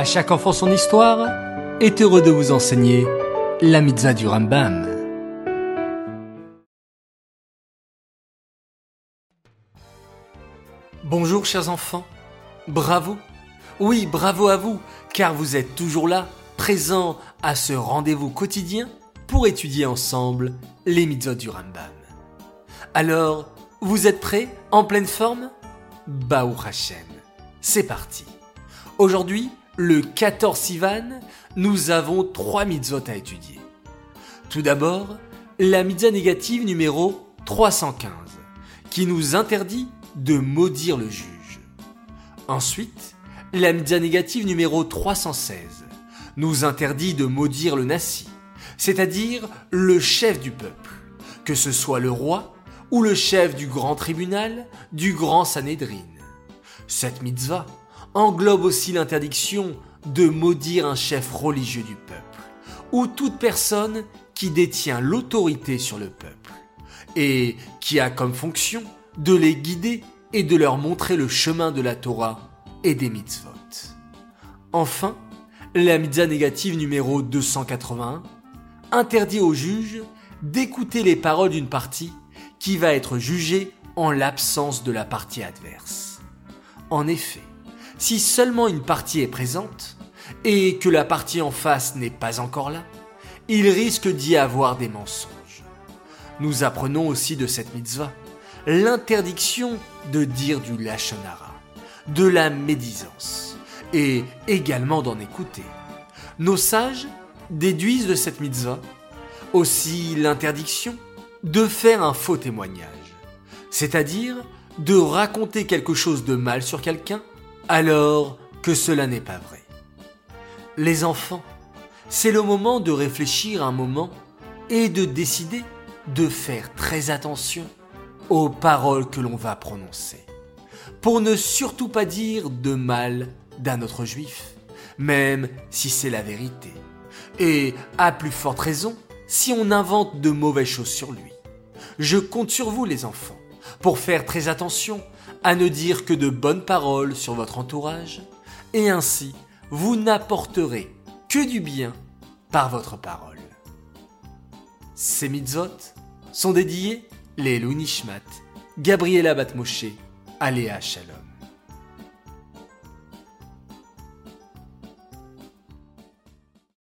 À chaque enfant son histoire est heureux de vous enseigner la mitzvah du Rambam. Bonjour chers enfants, bravo. Oui, bravo à vous, car vous êtes toujours là, présents à ce rendez-vous quotidien pour étudier ensemble les mitzvot du Rambam. Alors, vous êtes prêts En pleine forme? Baou Hashem. C'est parti. Aujourd'hui, le 14 Sivan, nous avons trois mitzvot à étudier. Tout d'abord, la mitzvah négative numéro 315, qui nous interdit de maudire le juge. Ensuite, la mitzvah négative numéro 316 nous interdit de maudire le nasi, c'est-à-dire le chef du peuple, que ce soit le roi ou le chef du grand tribunal, du grand Sanhédrin. Cette mitzvah englobe aussi l'interdiction de maudire un chef religieux du peuple, ou toute personne qui détient l'autorité sur le peuple, et qui a comme fonction de les guider et de leur montrer le chemin de la Torah et des mitzvot. Enfin, la mitzvah négative numéro 281 interdit au juge d'écouter les paroles d'une partie qui va être jugée en l'absence de la partie adverse. En effet, si seulement une partie est présente, et que la partie en face n'est pas encore là, il risque d'y avoir des mensonges. Nous apprenons aussi de cette mitzvah l'interdiction de dire du lachonara, de la médisance, et également d'en écouter. Nos sages déduisent de cette mitzvah aussi l'interdiction de faire un faux témoignage, c'est-à-dire de raconter quelque chose de mal sur quelqu'un alors que cela n'est pas vrai. Les enfants, c'est le moment de réfléchir un moment et de décider de faire très attention aux paroles que l'on va prononcer, pour ne surtout pas dire de mal d'un autre juif, même si c'est la vérité, et à plus forte raison si on invente de mauvaises choses sur lui. Je compte sur vous les enfants, pour faire très attention à ne dire que de bonnes paroles sur votre entourage, et ainsi vous n'apporterez que du bien par votre parole. Ces mitzvot sont dédiés les Nishmat, Gabriela Batmoshe, Aléa Shalom.